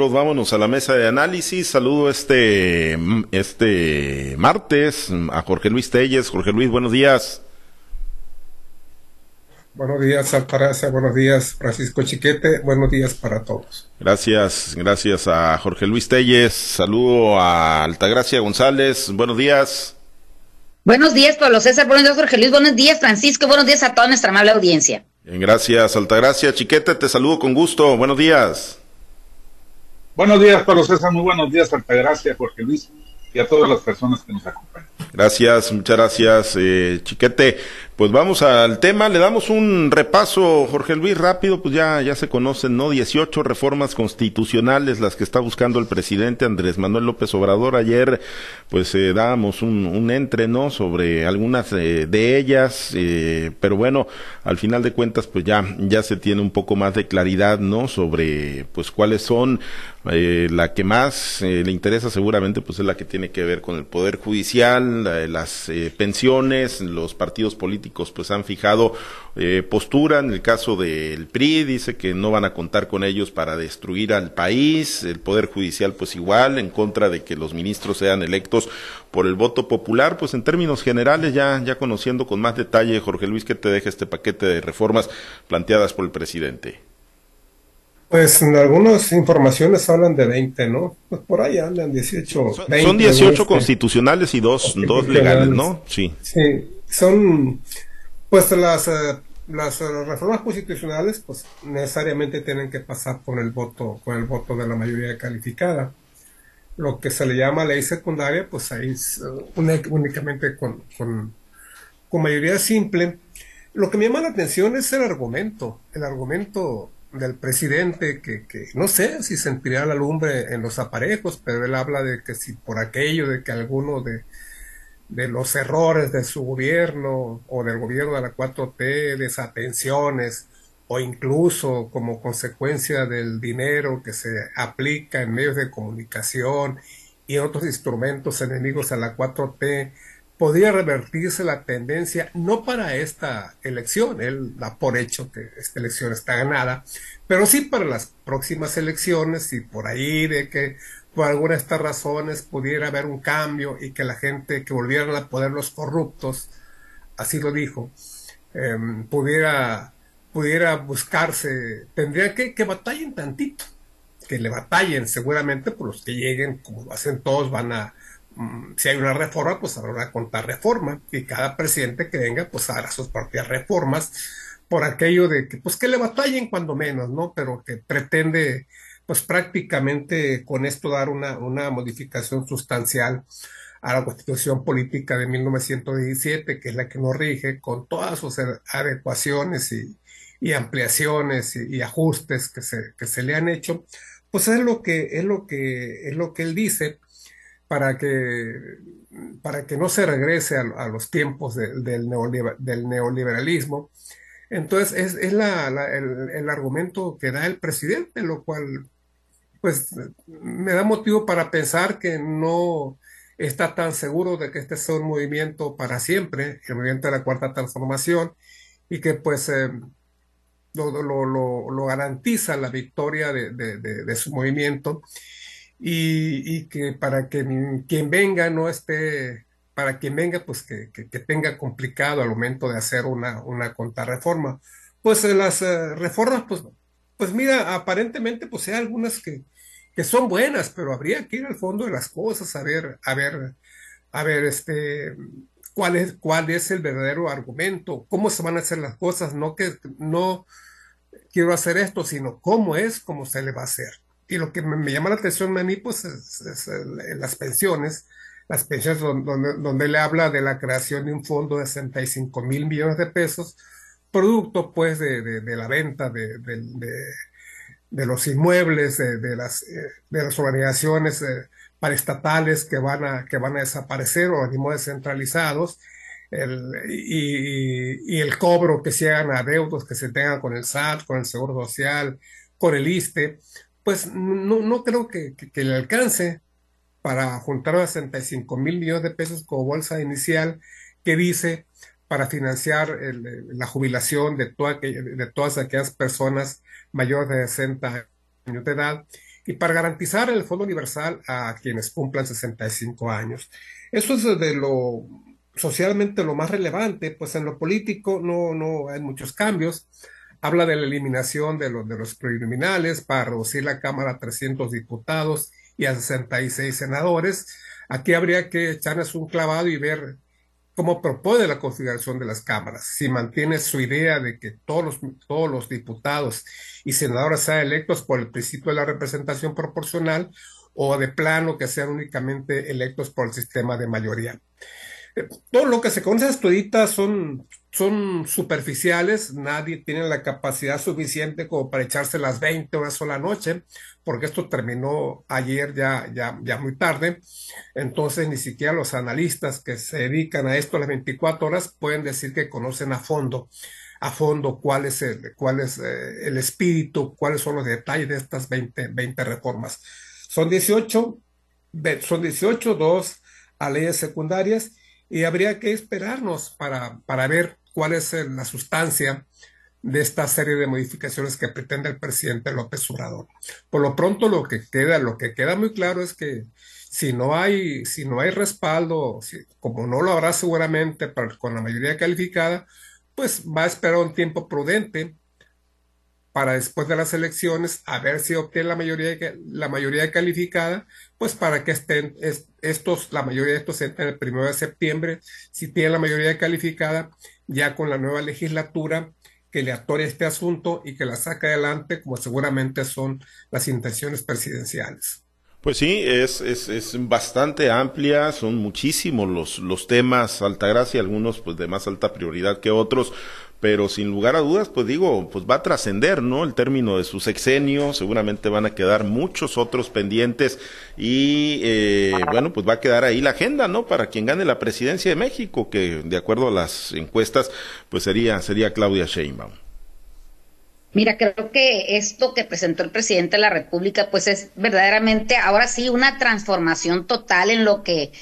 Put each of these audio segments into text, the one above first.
Vámonos a la mesa de análisis. Saludo este, este martes a Jorge Luis Telles. Jorge Luis, buenos días. Buenos días, Altagracia. Buenos días, Francisco Chiquete. Buenos días para todos. Gracias, gracias a Jorge Luis Telles. Saludo a Altagracia González. Buenos días. Buenos días, Pablo César. Buenos días, Jorge Luis. Buenos días, Francisco. Buenos días a toda nuestra amable audiencia. Bien, gracias, Altagracia. Chiquete, te saludo con gusto. Buenos días. Buenos días, Pablo César. Muy buenos días, Altagracia, Jorge Luis y a todas las personas que nos acompañan. Gracias, muchas gracias, eh, Chiquete. Pues vamos al tema, le damos un repaso, Jorge Luis, rápido, pues ya, ya se conocen, ¿no? 18 reformas constitucionales las que está buscando el presidente Andrés Manuel López Obrador. Ayer, pues eh, dábamos un, un entre, ¿no? Sobre algunas eh, de ellas, eh, pero bueno, al final de cuentas, pues ya, ya se tiene un poco más de claridad, ¿no? Sobre, pues cuáles son eh, la que más eh, le interesa seguramente pues es la que tiene que ver con el poder judicial, la, las pensiones, los partidos políticos pues han fijado eh, postura en el caso del PRI, dice que no van a contar con ellos para destruir al país, el poder judicial pues igual en contra de que los ministros sean electos por el voto popular, pues en términos generales ya ya conociendo con más detalle Jorge Luis que te deja este paquete de reformas planteadas por el presidente. Pues en algunas informaciones hablan de 20, ¿no? Pues por ahí andan 18. Son, 20, son 18 constitucionales y dos, dos legales, ¿no? Sí. Sí, son, pues las, uh, las reformas constitucionales, pues necesariamente tienen que pasar por el voto, con el voto de la mayoría calificada. Lo que se le llama ley secundaria, pues ahí uh, únicamente con, con, con mayoría simple. Lo que me llama la atención es el argumento, el argumento del presidente que, que, no sé si sentiría la lumbre en los aparejos, pero él habla de que si por aquello de que alguno de, de los errores de su gobierno o del gobierno de la 4T, desatenciones o incluso como consecuencia del dinero que se aplica en medios de comunicación y otros instrumentos enemigos a la 4T, podría revertirse la tendencia, no para esta elección, él da por hecho que esta elección está ganada, pero sí para las próximas elecciones y por ahí de que por alguna de estas razones pudiera haber un cambio y que la gente que volvieran a poder los corruptos, así lo dijo, eh, pudiera, pudiera buscarse, tendría que, que batallen tantito, que le batallen seguramente por los que lleguen, como lo hacen todos, van a si hay una reforma, pues habrá una contrarreforma y cada presidente que venga, pues hará sus propias reformas por aquello de que, pues que le batallen cuando menos, ¿no? Pero que pretende, pues prácticamente con esto dar una, una modificación sustancial a la constitución política de 1917, que es la que nos rige, con todas sus adecuaciones y, y ampliaciones y, y, ajustes que se, que se le han hecho, pues es lo que, es lo que, es lo que él dice para que, para que no se regrese a, los tiempos de, del, neoliber, del, neoliberalismo. Entonces, es, es la, el, el, argumento que da el presidente, lo cual, pues, me da motivo para pensar que no está tan seguro de que este sea un movimiento para siempre, el movimiento de la cuarta transformación, y que, pues, eh, lo, lo, lo, garantiza la victoria de, de su movimiento y, y, que para que quien venga no esté, para quien venga, pues que, que, tenga complicado al momento de hacer una, una contrarreforma. Pues las uh, reformas, pues, pues mira, aparentemente pues hay algunas que, que son buenas, pero habría que ir al fondo de las cosas, a ver, a ver, a ver, este, cuál es, cuál es el verdadero argumento, cómo se van a hacer las cosas, no que no quiero hacer esto, sino cómo es, cómo se le va a hacer y lo que me, llama la atención a mí, pues, es, es las pensiones, las pensiones donde, donde, le habla de la creación de un fondo de 65 mil millones de pesos, producto, pues, de, de, la venta de, de, los inmuebles, de, las, de las organizaciones eh, paraestatales que van a, que van a desaparecer, organismos descentralizados, el, y, y, el cobro que se hagan a deudos que se tengan con el SAT, con el Seguro Social, con el ISTE, pues no, no creo que, que, le alcance para juntar 65 mil millones de pesos como bolsa inicial que dice para financiar la jubilación de, de todas aquellas personas mayores de 60 años de edad y para garantizar el Fondo Universal a quienes cumplan 65 años. Eso es de lo socialmente lo más relevante, pues en lo político no, no hay muchos cambios. Habla de la eliminación de, los de los criminales para reducir la Cámara a 300 diputados y a 66 senadores. Aquí habría que echarles un clavado y ver cómo propone la configuración de las cámaras. Si mantiene su idea de que todos los, todos los diputados y senadores sean electos por el principio de la representación proporcional o de plano que sean únicamente electos por el sistema de mayoría todo lo que se conoce hasta son, son superficiales, nadie tiene la capacidad suficiente como para echarse las 20 una sola noche, porque esto terminó ayer ya, ya, ya muy tarde, entonces ni siquiera los analistas que se dedican a esto las 24 horas pueden decir que conocen a fondo a fondo cuál es el, cuál es eh, el espíritu, cuáles son los detalles de estas 20, 20 reformas. Son 18, son 18, dos a leyes secundarias y habría que esperarnos para, para ver cuál es la sustancia de esta serie de modificaciones que pretende el presidente López Obrador. Por lo pronto lo que queda, lo que queda muy claro es que si no hay, si no hay respaldo, como no lo habrá seguramente con la mayoría calificada, pues va a esperar un tiempo prudente para después de las elecciones a ver si obtiene la mayoría, la mayoría calificada, pues para que estén estos, la mayoría de estos entren el primero de septiembre, si tiene la mayoría calificada, ya con la nueva legislatura que le atore este asunto y que la saque adelante, como seguramente son las intenciones presidenciales. Pues sí, es, es, es bastante amplia, son muchísimos los, los temas, Altagracia, algunos pues de más alta prioridad que otros, pero sin lugar a dudas, pues digo, pues va a trascender, ¿no? El término de su sexenio, seguramente van a quedar muchos otros pendientes y, eh, bueno, pues va a quedar ahí la agenda, ¿no? Para quien gane la presidencia de México, que de acuerdo a las encuestas, pues sería, sería Claudia Sheinbaum. Mira, creo que esto que presentó el presidente de la República, pues es verdaderamente ahora sí una transformación total en lo que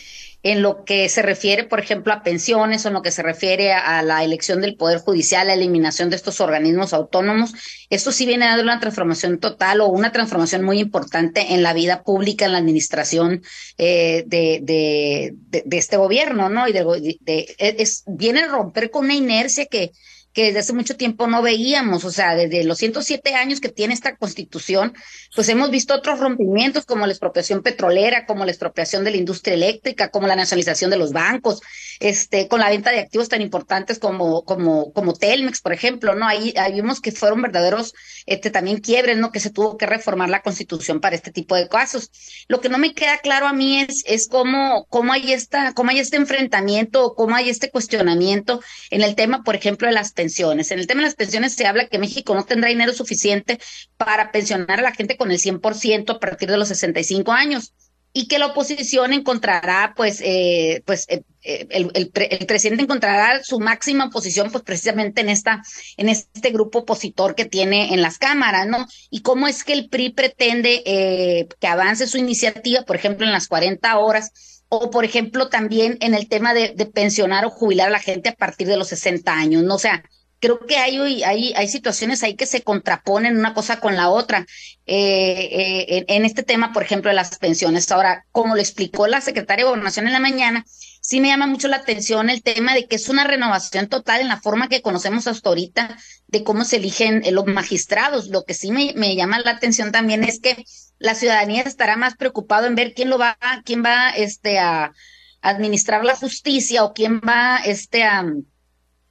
en lo que se refiere, por ejemplo, a pensiones o en lo que se refiere a, la elección del Poder Judicial, la eliminación de estos organismos autónomos. Esto sí viene dando una transformación total o una transformación muy importante en la vida pública, en la administración eh, de, de, de, este gobierno, ¿no? Y de, es, viene a romper con una inercia que que desde hace mucho tiempo no veíamos, o sea, desde los 107 años que tiene esta constitución, pues hemos visto otros rompimientos como la expropiación petrolera, como la expropiación de la industria eléctrica, como la nacionalización de los bancos, este, con la venta de activos tan importantes como, como, como Telmex, por ejemplo, ¿no? Ahí, ahí vimos que fueron verdaderos, este, también quiebres, ¿no? Que se tuvo que reformar la constitución para este tipo de casos. Lo que no me queda claro a mí es, es cómo, cómo hay esta, cómo hay este enfrentamiento, cómo hay este cuestionamiento en el tema, por ejemplo, de las en el tema de las pensiones se habla que México no tendrá dinero suficiente para pensionar a la gente con el 100% a partir de los 65 años y que la oposición encontrará, pues, eh, pues eh, eh, el, el, presidente encontrará su máxima posición, pues, precisamente en esta, en este grupo opositor que tiene en las cámaras, ¿no? Y cómo es que el PRI pretende que avance su iniciativa, por ejemplo, en las 40 horas, o por ejemplo también en el tema de, de pensionar o jubilar a la gente a partir de los 60 años, ¿no? O sea, creo que hay, hay, hay situaciones ahí que se contraponen una cosa con la otra. Eh, eh, en, este tema, por ejemplo, de las pensiones. Ahora, como lo explicó la secretaria de Gobernación en la mañana, sí me llama mucho la atención el tema de que es una renovación total en la forma que conocemos hasta ahorita de cómo se eligen eh, los magistrados. Lo que sí me, me llama la atención también es que la ciudadanía estará más preocupado en ver quién lo va, quién va este, a administrar la justicia o quién va este, a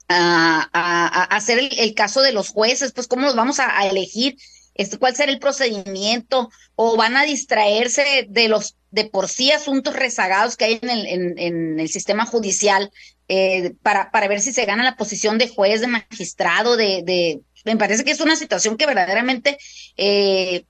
a, hacer el, caso de los jueces, pues cómo los vamos a, elegir, este, cuál será el procedimiento, o van a distraerse de los de por sí asuntos rezagados que hay en el, en, el sistema judicial eh, para, para ver si se gana la posición de juez, de magistrado, de, de me parece que es una situación que verdaderamente eh,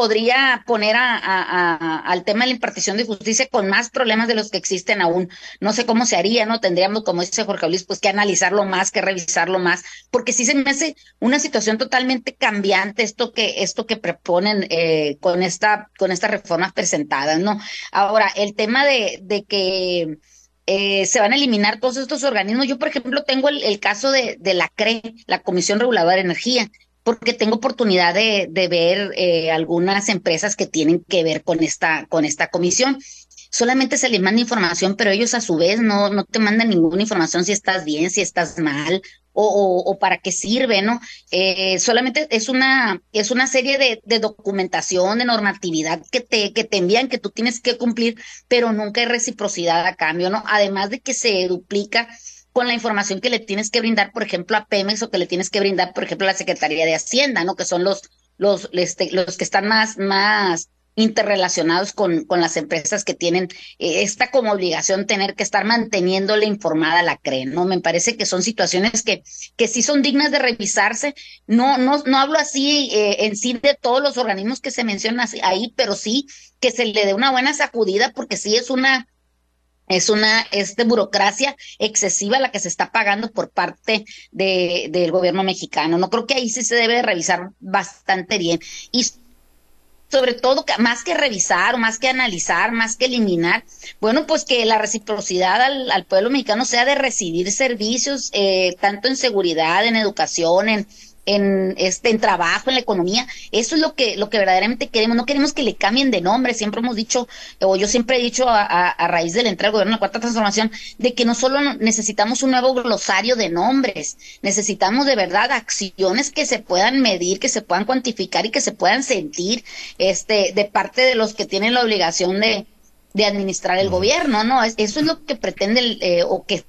podría poner a, al tema de la impartición de justicia con más problemas de los que existen aún. No sé cómo se haría, ¿no? Tendríamos, como dice Jorge Luis, pues que analizarlo más, que revisarlo más, porque sí se me hace una situación totalmente cambiante esto que, esto que proponen eh, con esta, con estas reformas presentadas, ¿no? Ahora, el tema de, que eh, se van a eliminar todos estos organismos. Yo, por ejemplo, tengo el, caso de la CRE, la Comisión Reguladora de Energía porque tengo oportunidad de, ver eh, algunas empresas que tienen que ver con esta, con esta comisión solamente se les manda información, pero ellos a su vez no, no te mandan ninguna información si estás bien, si estás mal, o, o, para qué sirve, ¿no? Eh, solamente es una, es una serie de, de, documentación, de normatividad que te, que te envían, que tú tienes que cumplir, pero nunca hay reciprocidad a cambio, ¿no? Además de que se duplica con la información que le tienes que brindar, por ejemplo, a Pemex o que le tienes que brindar, por ejemplo, a la Secretaría de Hacienda, ¿no? Que son los, los, este, los que están más, más interrelacionados con, con las empresas que tienen eh, esta como obligación tener que estar manteniéndole informada la CRE, ¿no? Me parece que son situaciones que, que sí son dignas de revisarse. No, no, no hablo así eh, en sí de todos los organismos que se mencionan ahí, pero sí que se le dé una buena sacudida porque sí es una es una este, burocracia excesiva la que se está pagando por parte de, del gobierno mexicano. No creo que ahí sí se debe revisar bastante bien. Y sobre todo, más que revisar, más que analizar, más que eliminar, bueno, pues que la reciprocidad al, al pueblo mexicano sea de recibir servicios, eh, tanto en seguridad, en educación, en, en este en trabajo, en la economía. Eso es lo que lo que verdaderamente queremos. No queremos que le cambien de nombre. Siempre hemos dicho, o yo siempre he dicho a, a, raíz de la entrada del gobierno de la cuarta transformación, de que no solo necesitamos un nuevo glosario de nombres, necesitamos de verdad acciones que se puedan medir, que se puedan cuantificar y que se puedan sentir, este, de parte de los que tienen la obligación de de administrar el gobierno, ¿no? Eso es lo que pretende el, eh, o que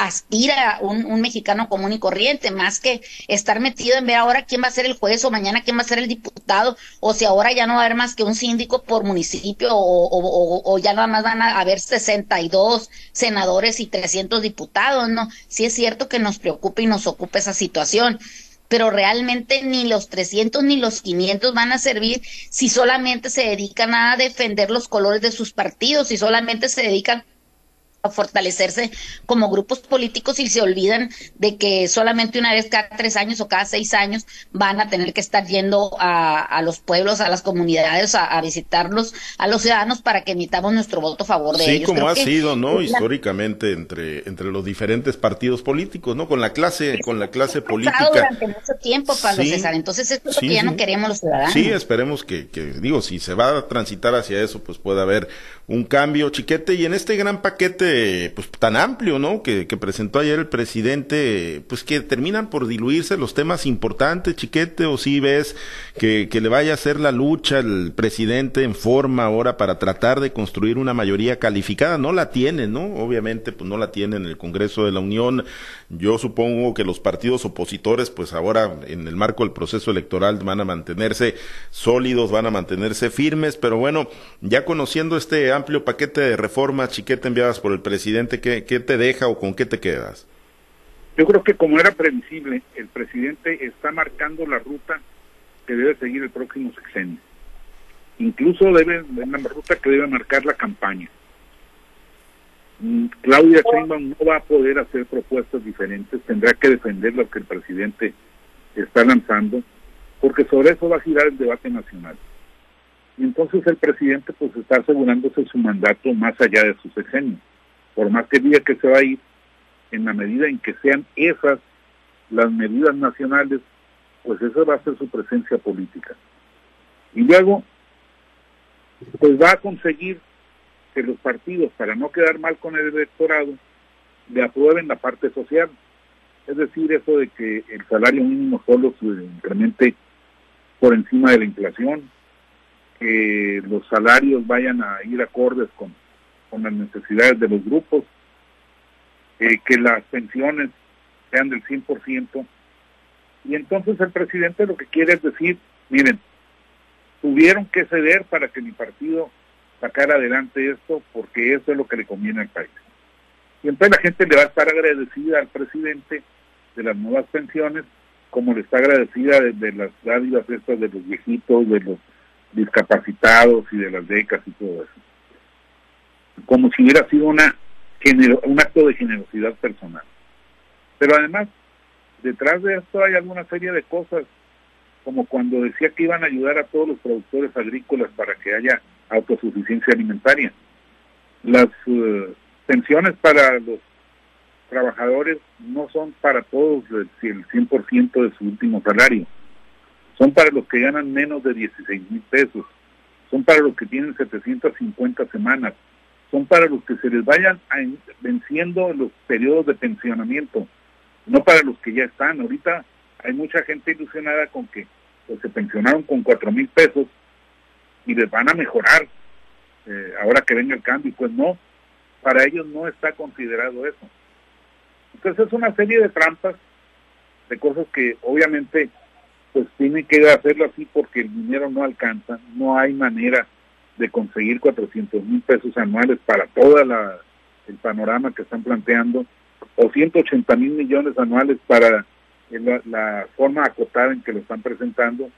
aspira un, un, mexicano común y corriente, más que estar metido en ver ahora quién va a ser el juez o mañana quién va a ser el diputado, o si ahora ya no va a haber más que un síndico por municipio, o, o, o ya nada más van a haber 62 senadores y 300 diputados, ¿no? Sí es cierto que nos preocupa y nos ocupa esa situación pero realmente ni los 300 ni los 500 van a servir si solamente se dedican a defender los colores de sus partidos, si solamente se dedican a fortalecerse como grupos políticos y se olvidan de que solamente una vez cada tres años o cada seis años van a tener que estar yendo a, a los pueblos, a las comunidades, a, a, visitarlos, a los ciudadanos para que emitamos nuestro voto a favor de ellos. Sí, como ha sido, ¿no? Históricamente entre, entre los diferentes partidos políticos, ¿no? Con la clase, con la clase política. durante mucho tiempo, Pablo sí, César. Entonces, esto es lo que ya no queremos los ciudadanos. Sí, esperemos que, que, digo, si se va a transitar hacia eso, pues pueda haber un cambio, chiquete, y en este gran paquete, pues tan amplio, ¿no? Que, que, presentó ayer el presidente, pues que terminan por diluirse los temas importantes, chiquete, o si ves que, que le vaya a hacer la lucha el presidente en forma ahora para tratar de construir una mayoría calificada, no la tiene, ¿no? Obviamente, pues no la tiene en el Congreso de la Unión. Yo supongo que los partidos opositores, pues ahora en el marco del proceso electoral van a mantenerse sólidos, van a mantenerse firmes, pero bueno, ya conociendo este amplio paquete de reformas, Chiquete, enviadas por el presidente, ¿qué, ¿qué, te deja o con qué te quedas? Yo creo que como era previsible, el presidente está marcando la ruta que debe seguir el próximo sexenio. Incluso debe, la ruta que debe marcar la campaña. Claudia Sheinbaum no va a poder hacer propuestas diferentes, tendrá que defender lo que el presidente está lanzando, porque sobre eso va a girar el debate nacional. Y entonces el presidente pues está asegurándose su mandato más allá de su sexenio. Por más que diga que se va a ir, en la medida en que sean esas las medidas nacionales, pues esa va a ser su presencia política. Y luego, pues va a conseguir que los partidos, para no quedar mal con el electorado, le aprueben la parte social. Es decir, eso de que el salario mínimo solo se incremente por encima de la inflación, que los salarios vayan a ir acordes con, con las necesidades de los grupos, eh, que las pensiones sean del 100%. Y entonces el presidente lo que quiere es decir, miren, tuvieron que ceder para que mi partido sacara adelante esto porque eso es lo que le conviene al país. Y entonces la gente le va a estar agradecida al presidente de las nuevas pensiones, como le está agradecida de, las dádivas estas de los viejitos, de los discapacitados y de las becas y todo eso. Como si hubiera sido una un acto de generosidad personal. Pero además, detrás de esto hay alguna serie de cosas, como cuando decía que iban a ayudar a todos los productores agrícolas para que haya autosuficiencia alimentaria. Las uh, pensiones para los trabajadores no son para todos el, el 100% de su último salario son para los que ganan menos de 16 mil pesos, son para los que tienen 750 semanas, son para los que se les vayan venciendo los periodos de pensionamiento, no para los que ya están. Ahorita hay mucha gente ilusionada con que pues, se pensionaron con 4 mil pesos y les van a mejorar eh, ahora que venga el cambio. Pues no, para ellos no está considerado eso. Entonces es una serie de trampas, de cosas que obviamente pues tienen que hacerlo así porque el dinero no alcanza, no hay manera de conseguir 400 mil pesos anuales para todo el panorama que están planteando, o 180 mil millones anuales para la, la, forma acotada en que lo están presentando,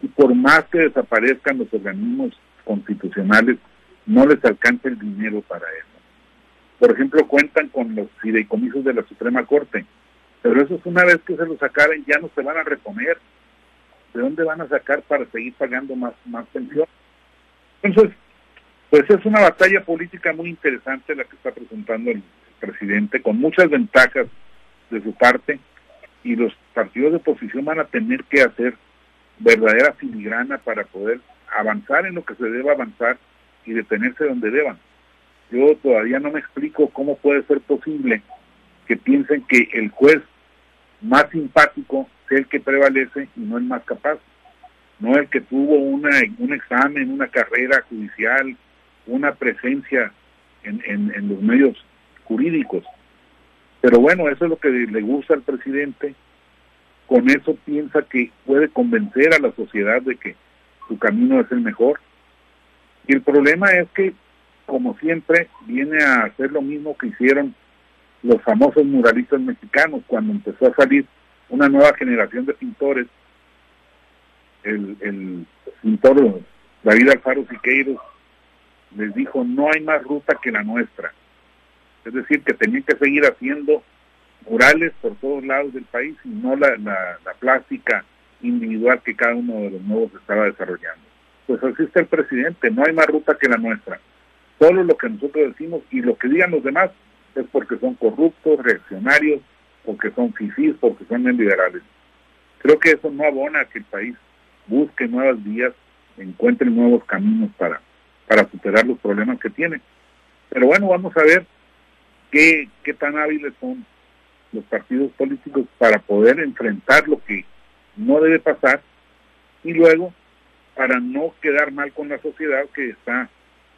y por más que desaparezcan los organismos constitucionales, no les alcanza el dinero para eso. Por ejemplo, cuentan con los fideicomisos de la Suprema Corte, pero eso es una vez que se los sacaren ya no se van a reponer. ¿De dónde van a sacar para seguir pagando más, más pensión? Entonces, pues es una batalla política muy interesante la que está presentando el presidente, con muchas ventajas de su parte, y los partidos de oposición van a tener que hacer verdadera filigrana para poder avanzar en lo que se deba avanzar y detenerse donde deban. Yo todavía no me explico cómo puede ser posible que piensen que el juez más simpático sea el que prevalece y no el más capaz, no el que tuvo una, un examen, una carrera judicial, una presencia en, en los medios jurídicos. Pero bueno, eso es lo que le gusta al presidente. Con eso piensa que puede convencer a la sociedad de que su camino es el mejor. Y el problema es que, como siempre, viene a hacer lo mismo que hicieron los famosos muralistas mexicanos cuando empezó a salir una nueva generación de pintores. El, el pintor David Alfaro Siqueiros les dijo, no hay más ruta que la nuestra. Es decir, que tenían que seguir haciendo murales por todos lados del país y no la, la, la plástica individual que cada uno de los nuevos estaba desarrollando. Pues así está el presidente, no hay más ruta que la nuestra. Solo lo que nosotros decimos y lo que digan los demás es porque son corruptos, reaccionarios, porque son fifís, porque son liberales. Creo que eso no abona a que el país busque nuevas vías, encuentre nuevos caminos para, para superar los problemas que tiene. Pero bueno, vamos a ver qué, qué tan hábiles son los partidos políticos para poder enfrentar lo que no debe pasar y luego para no quedar mal con la sociedad que está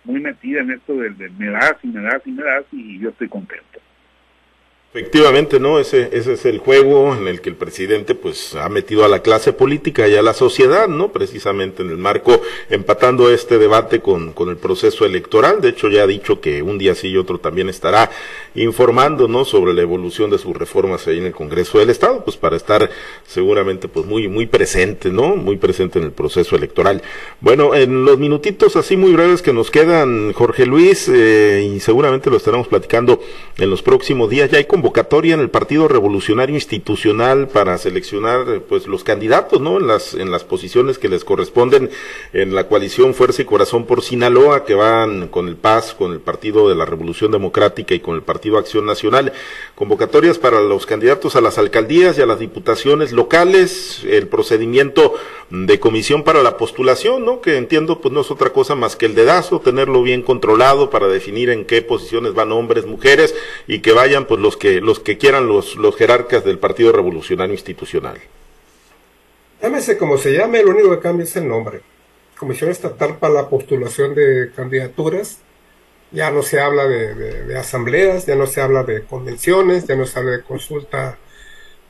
muy metida en esto del, del me das y me das y me das y yo estoy contento. Efectivamente, ¿no? Ese, ese es el juego en el que el presidente pues ha metido a la clase política y a la sociedad, ¿no? Precisamente en el marco, empatando este debate con, con el proceso electoral. De hecho, ya ha dicho que un día sí y otro también estará informando, ¿no? Sobre la evolución de sus reformas ahí en el Congreso del Estado, pues para estar seguramente pues muy, muy presente, ¿no? Muy presente en el proceso electoral. Bueno, en los minutitos así muy breves que nos quedan, Jorge Luis, eh, y seguramente lo estaremos platicando en los próximos días, ya hay convocatoria en el Partido Revolucionario Institucional para seleccionar pues los candidatos, ¿no? En las en las posiciones que les corresponden en la coalición Fuerza y Corazón por Sinaloa que van con el PAS, con el Partido de la Revolución Democrática y con el Partido Acción Nacional. Convocatorias para los candidatos a las alcaldías y a las diputaciones locales, el procedimiento de comisión para la postulación, ¿no? Que entiendo pues no es otra cosa más que el dedazo, tenerlo bien controlado para definir en qué posiciones van hombres, mujeres y que vayan pues los que los que quieran los, los jerarcas del Partido Revolucionario Institucional. Llámese como se llame, lo único que cambia es el nombre. Comisión Estatal para la Postulación de Candidaturas. Ya no se habla de, asambleas, ya no se habla de convenciones, ya no se habla de consulta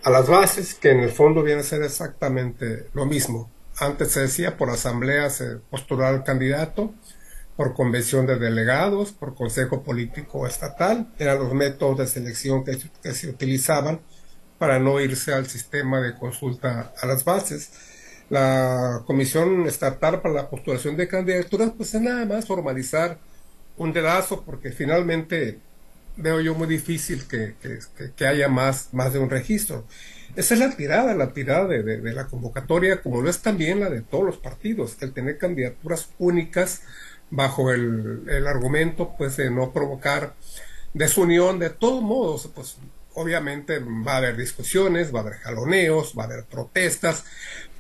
a las bases, que en el fondo viene a ser exactamente lo mismo. Antes se decía por asamblea se postular al candidato, por convención de delegados, por consejo político estatal, eran los métodos de selección que, se utilizaban para no irse al sistema de consulta a las bases. La Comisión Estatal para la Postulación de Candidaturas, pues es nada más formalizar un dedazo, porque finalmente veo yo muy difícil que, que, haya más, más de un registro. Esa es la tirada, la tirada de, de, la convocatoria, como lo es también la de todos los partidos, el tener candidaturas únicas bajo el, el argumento pues de no provocar desunión de todos modos pues obviamente va a haber discusiones va a haber jaloneos va a haber protestas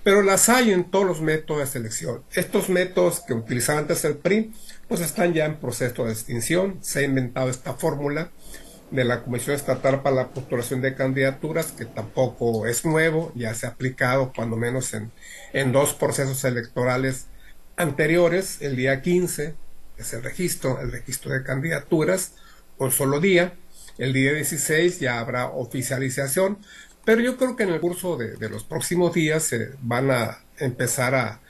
pero las hay en todos los métodos de selección. Estos métodos que utilizaba antes el PRI, pues están ya en proceso de extinción. Se ha inventado esta fórmula de la Comisión Estatal para la Postulación de Candidaturas, que tampoco es nuevo, ya se ha aplicado cuando menos en, en dos procesos electorales anteriores, el día 15 es el registro, el registro de candidaturas, un solo día, el día 16 ya habrá oficialización, pero yo creo que en el curso de, los próximos días se van a empezar a,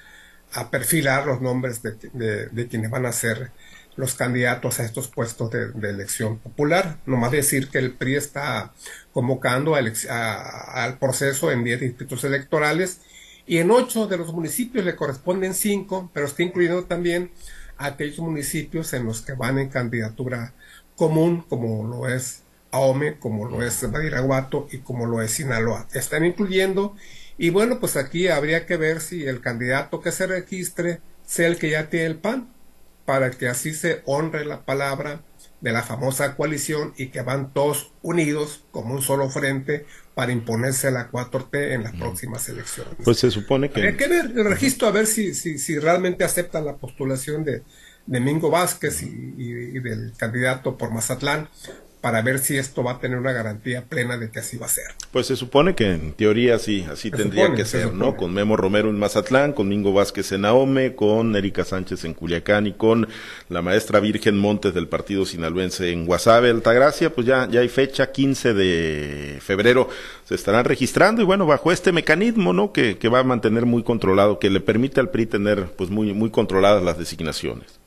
perfilar los nombres de, quienes van a ser los candidatos a estos puestos de, elección popular. No más decir que el PRI está convocando al proceso en 10 distritos electorales y en 8 de los municipios le corresponden 5, pero está incluyendo también aquellos municipios en los que van en candidatura común, como lo es Ahome, como lo es Badiraguato y como lo es Sinaloa. Están incluyendo y bueno, pues aquí habría que ver si el candidato que se registre sea el que ya tiene el PAN, para que así se honre la palabra de la famosa coalición y que van todos unidos como un solo frente para imponerse a la 4T en las próximas elecciones. Pues se supone que... Hay que ver el registro, a ver si, si, si realmente aceptan la postulación de, de Mingo Vázquez y, y, del candidato por Mazatlán, para ver si esto va a tener una garantía plena de que así va a ser. Pues se supone que en teoría sí, así tendría que ser, ¿no? Con Memo Romero en Mazatlán, con Mingo Vázquez en Ahome, con Erika Sánchez en Culiacán y con la maestra Virgen Montes del partido sinaloense en Guasave, Altagracia, pues ya, ya hay fecha, 15 de febrero, se estarán registrando y bueno, bajo este mecanismo, ¿no? Que, que va a mantener muy controlado, que le permite al PRI tener pues muy, muy controladas las designaciones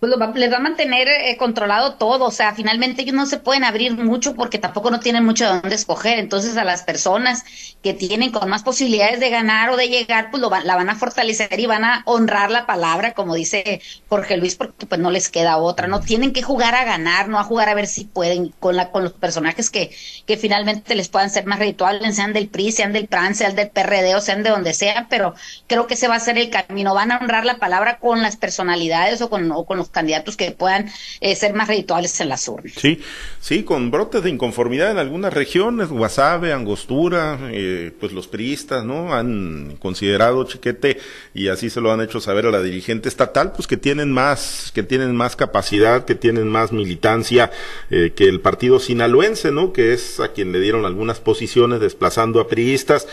pues va, les va a mantener eh, controlado todo, o sea, finalmente ellos no se pueden abrir mucho porque tampoco no tienen mucho de dónde escoger, entonces a las personas que tienen con más posibilidades de ganar o de llegar, pues lo la van a fortalecer y van a honrar la palabra, como dice Jorge Luis, porque pues no les queda otra, no tienen que jugar a ganar, no a jugar a ver si pueden con la con los personajes que, que finalmente les puedan ser más redituables, sean del PRI, sean del PRAN, sean del PRD o sean de donde sea, pero creo que ese va a ser el camino, van a honrar la palabra con las personalidades o con, o con los candidatos que puedan eh, ser más redituables en las urnas. Sí, sí, con brotes de inconformidad en algunas regiones, Guasave, Angostura, eh, pues los priistas, ¿no? Han considerado Chiquete y así se lo han hecho saber a la dirigente estatal, pues que tienen más, que tienen más capacidad, que tienen más militancia eh, que el partido sinaloense, ¿no? Que es a quien le dieron algunas posiciones desplazando a priistas.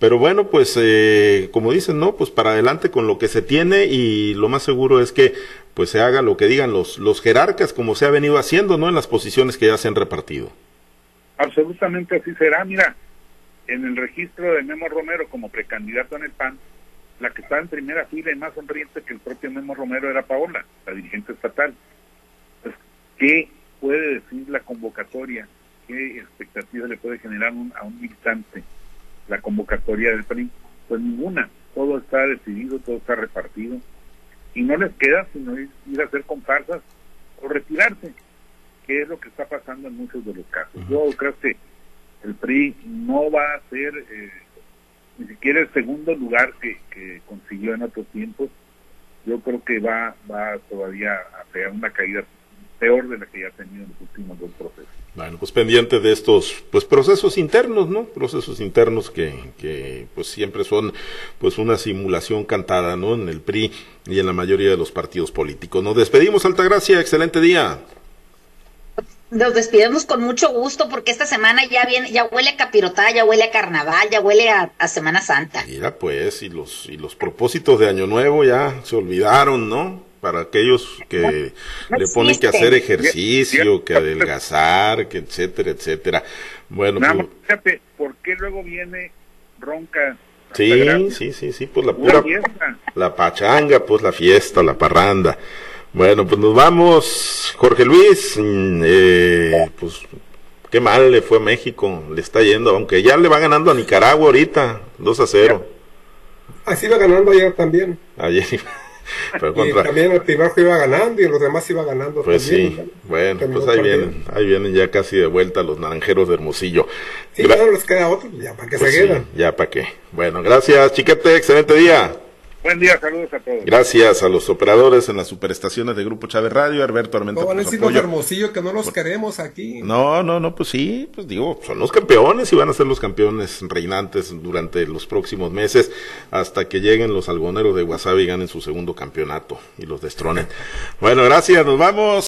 Pero bueno, pues eh, como dicen, ¿no? Pues para adelante con lo que se tiene y lo más seguro es que pues se haga lo que digan los, los jerarcas como se ha venido haciendo, ¿no? En las posiciones que ya se han repartido. Absolutamente así será. Mira, en el registro de Memo Romero como precandidato en el PAN, la que está en primera fila y más sonriente que el propio Memo Romero era Paola, la dirigente estatal. Pues, ¿Qué puede decir la convocatoria? ¿Qué expectativa le puede generar a un militante? La convocatoria del PRI? Pues ninguna, todo está decidido, todo está repartido y no les queda sino ir, a hacer comparsas o retirarse, que es lo que está pasando en muchos de los casos. Yo creo que el PRI no va a ser eh, ni siquiera el segundo lugar que, que consiguió en otros tiempos. Yo creo que va, va todavía a pegar una caída peor de la que ya ha tenido en los últimos dos procesos. Bueno, pues pendiente de estos pues procesos internos, ¿no? Procesos internos que, que pues siempre son pues una simulación cantada, ¿no? En el PRI y en la mayoría de los partidos políticos. Nos despedimos, Altagracia, excelente día. Nos despedimos con mucho gusto porque esta semana ya viene, ya huele a capirotada, ya huele a carnaval, ya huele a, a Semana Santa. Mira pues, y los, y los propósitos de Año Nuevo ya se olvidaron, ¿no? Para aquellos que le ponen que hacer ejercicio, que adelgazar, que etcétera, etcétera. Bueno, pues, fíjate, ¿por qué luego viene ronca? Sí, sí, sí, sí, pues la pura la pachanga, pues la fiesta, la parranda. Bueno, pues nos vamos, Jorge Luis, mm, eh, pues qué mal le fue a México, le está yendo, aunque ya le va ganando a Nicaragua ahorita, 2 a 0. Así va ganando ayer también. Ayer y también el primero iba ganando y los demás iba ganando. Pues sí, bueno, pues ahí vienen, ahí vienen ya casi de vuelta los naranjeros de Hermosillo. ya no les queda otro, ya para que se quedan. ya para qué. Bueno, gracias, chiquete, excelente día. Buen día, saludos a todos. Gracias a los operadores en las superestaciones de Grupo Chávez Radio, Alberto Armenta. No van a decir los hermosillos que no los queremos aquí. No, no, no, pues sí, pues digo, son los campeones y van a ser los campeones reinantes durante los próximos meses hasta que lleguen los algoneros de Wasabi y ganen su segundo campeonato y los destronen. bueno, gracias, nos vamos.